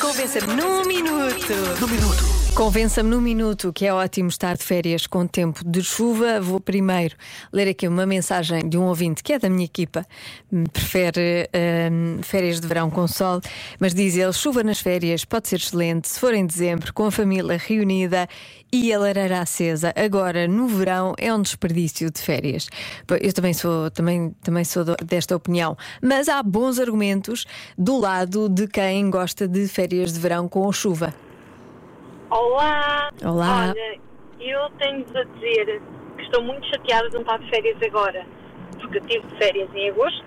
Convença-me num minuto. Num minuto. Convença-me num minuto que é ótimo estar de férias com tempo de chuva. Vou primeiro ler aqui uma mensagem de um ouvinte que é da minha equipa. Prefere hum, férias de verão com sol, mas diz ele: chuva nas férias pode ser excelente se for em dezembro, com a família reunida e a lareira acesa. Agora, no verão, é um desperdício de férias. Eu também sou, também, também sou desta opinião. Mas há bons argumentos do lado de quem gosta de férias de verão com chuva. Olá! Olá! Olha, eu tenho-vos a dizer que estou muito chateada de não estar de férias agora. Porque eu tive férias em agosto,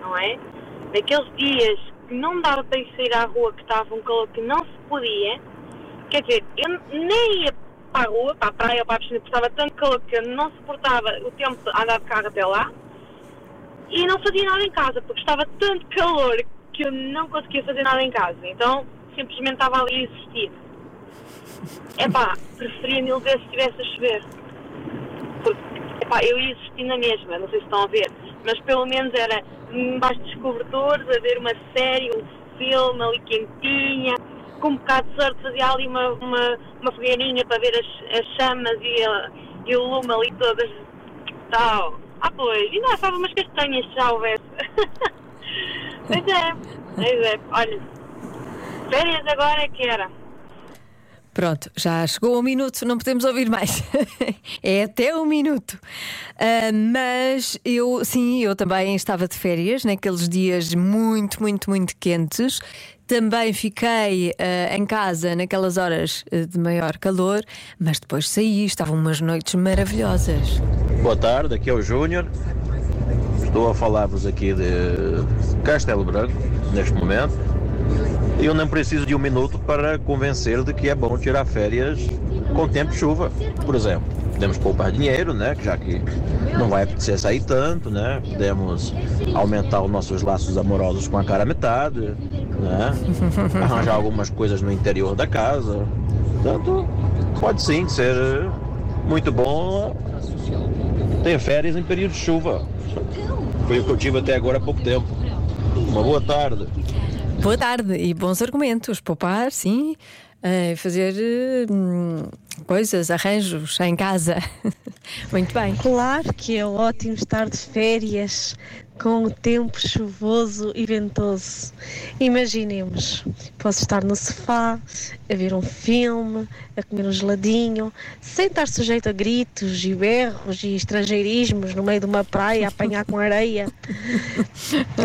não é? Naqueles dias que não dava para ir sair à rua, que estava um calor que não se podia. Quer dizer, eu nem ia para a rua, para a praia ou para a piscina, porque estava tanto calor que eu não suportava o tempo de andar de carro até lá. E não fazia nada em casa, porque estava tanto calor que eu não conseguia fazer nada em casa. Então, simplesmente estava ali a existir. Epá, preferia mil vezes se estivesse a chover. Porque, epá, eu ia existir na mesma, não sei se estão a ver, mas pelo menos era embaixo dos cobertores, a ver uma série, um filme ali quentinha, com um bocado de sorte fazia ali uma, uma, uma fogueirinha para ver as, as chamas e, a, e o lume ali todas tal. Ah pois, ainda achava umas castanhas se já houvesse. pois é, pois é, olha, férias agora é que era. Pronto, já chegou um minuto, não podemos ouvir mais. é até um minuto. Uh, mas eu, sim, eu também estava de férias naqueles dias muito, muito, muito quentes. Também fiquei uh, em casa naquelas horas uh, de maior calor, mas depois saí, estavam umas noites maravilhosas. Boa tarde, aqui é o Júnior. Estou a falar-vos aqui de Castelo Branco, neste momento. Eu não preciso de um minuto para convencer de que é bom tirar férias com tempo de chuva, por exemplo. Podemos poupar dinheiro, né? Já que não vai acontecer sair tanto, né? Podemos aumentar os nossos laços amorosos com a cara metade, né? Arranjar algumas coisas no interior da casa. Portanto, pode sim ser muito bom ter férias em período de chuva. Foi o que eu tive até agora há pouco tempo. Uma boa tarde. Boa tarde e bons argumentos. Poupar, sim. Uh, fazer uh, coisas, arranjos em casa. Muito bem. Claro que é ótimo estar de férias com o tempo chuvoso e ventoso. Imaginemos, posso estar no sofá, a ver um filme, a comer um geladinho, sem estar sujeito a gritos e berros e estrangeirismos no meio de uma praia a apanhar com areia.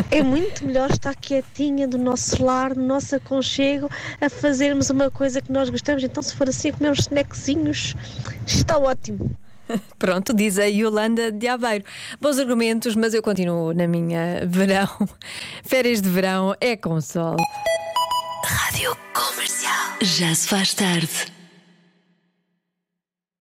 É muito melhor estar quietinha do nosso lar, no nosso aconchego, a fazermos uma coisa que nós gostamos. Então, se for assim, comer uns snackzinhos, está ótimo. Pronto, diz a Yolanda de Aveiro. Bons argumentos, mas eu continuo na minha verão. Férias de verão é com sol. Rádio Comercial. Já se faz tarde.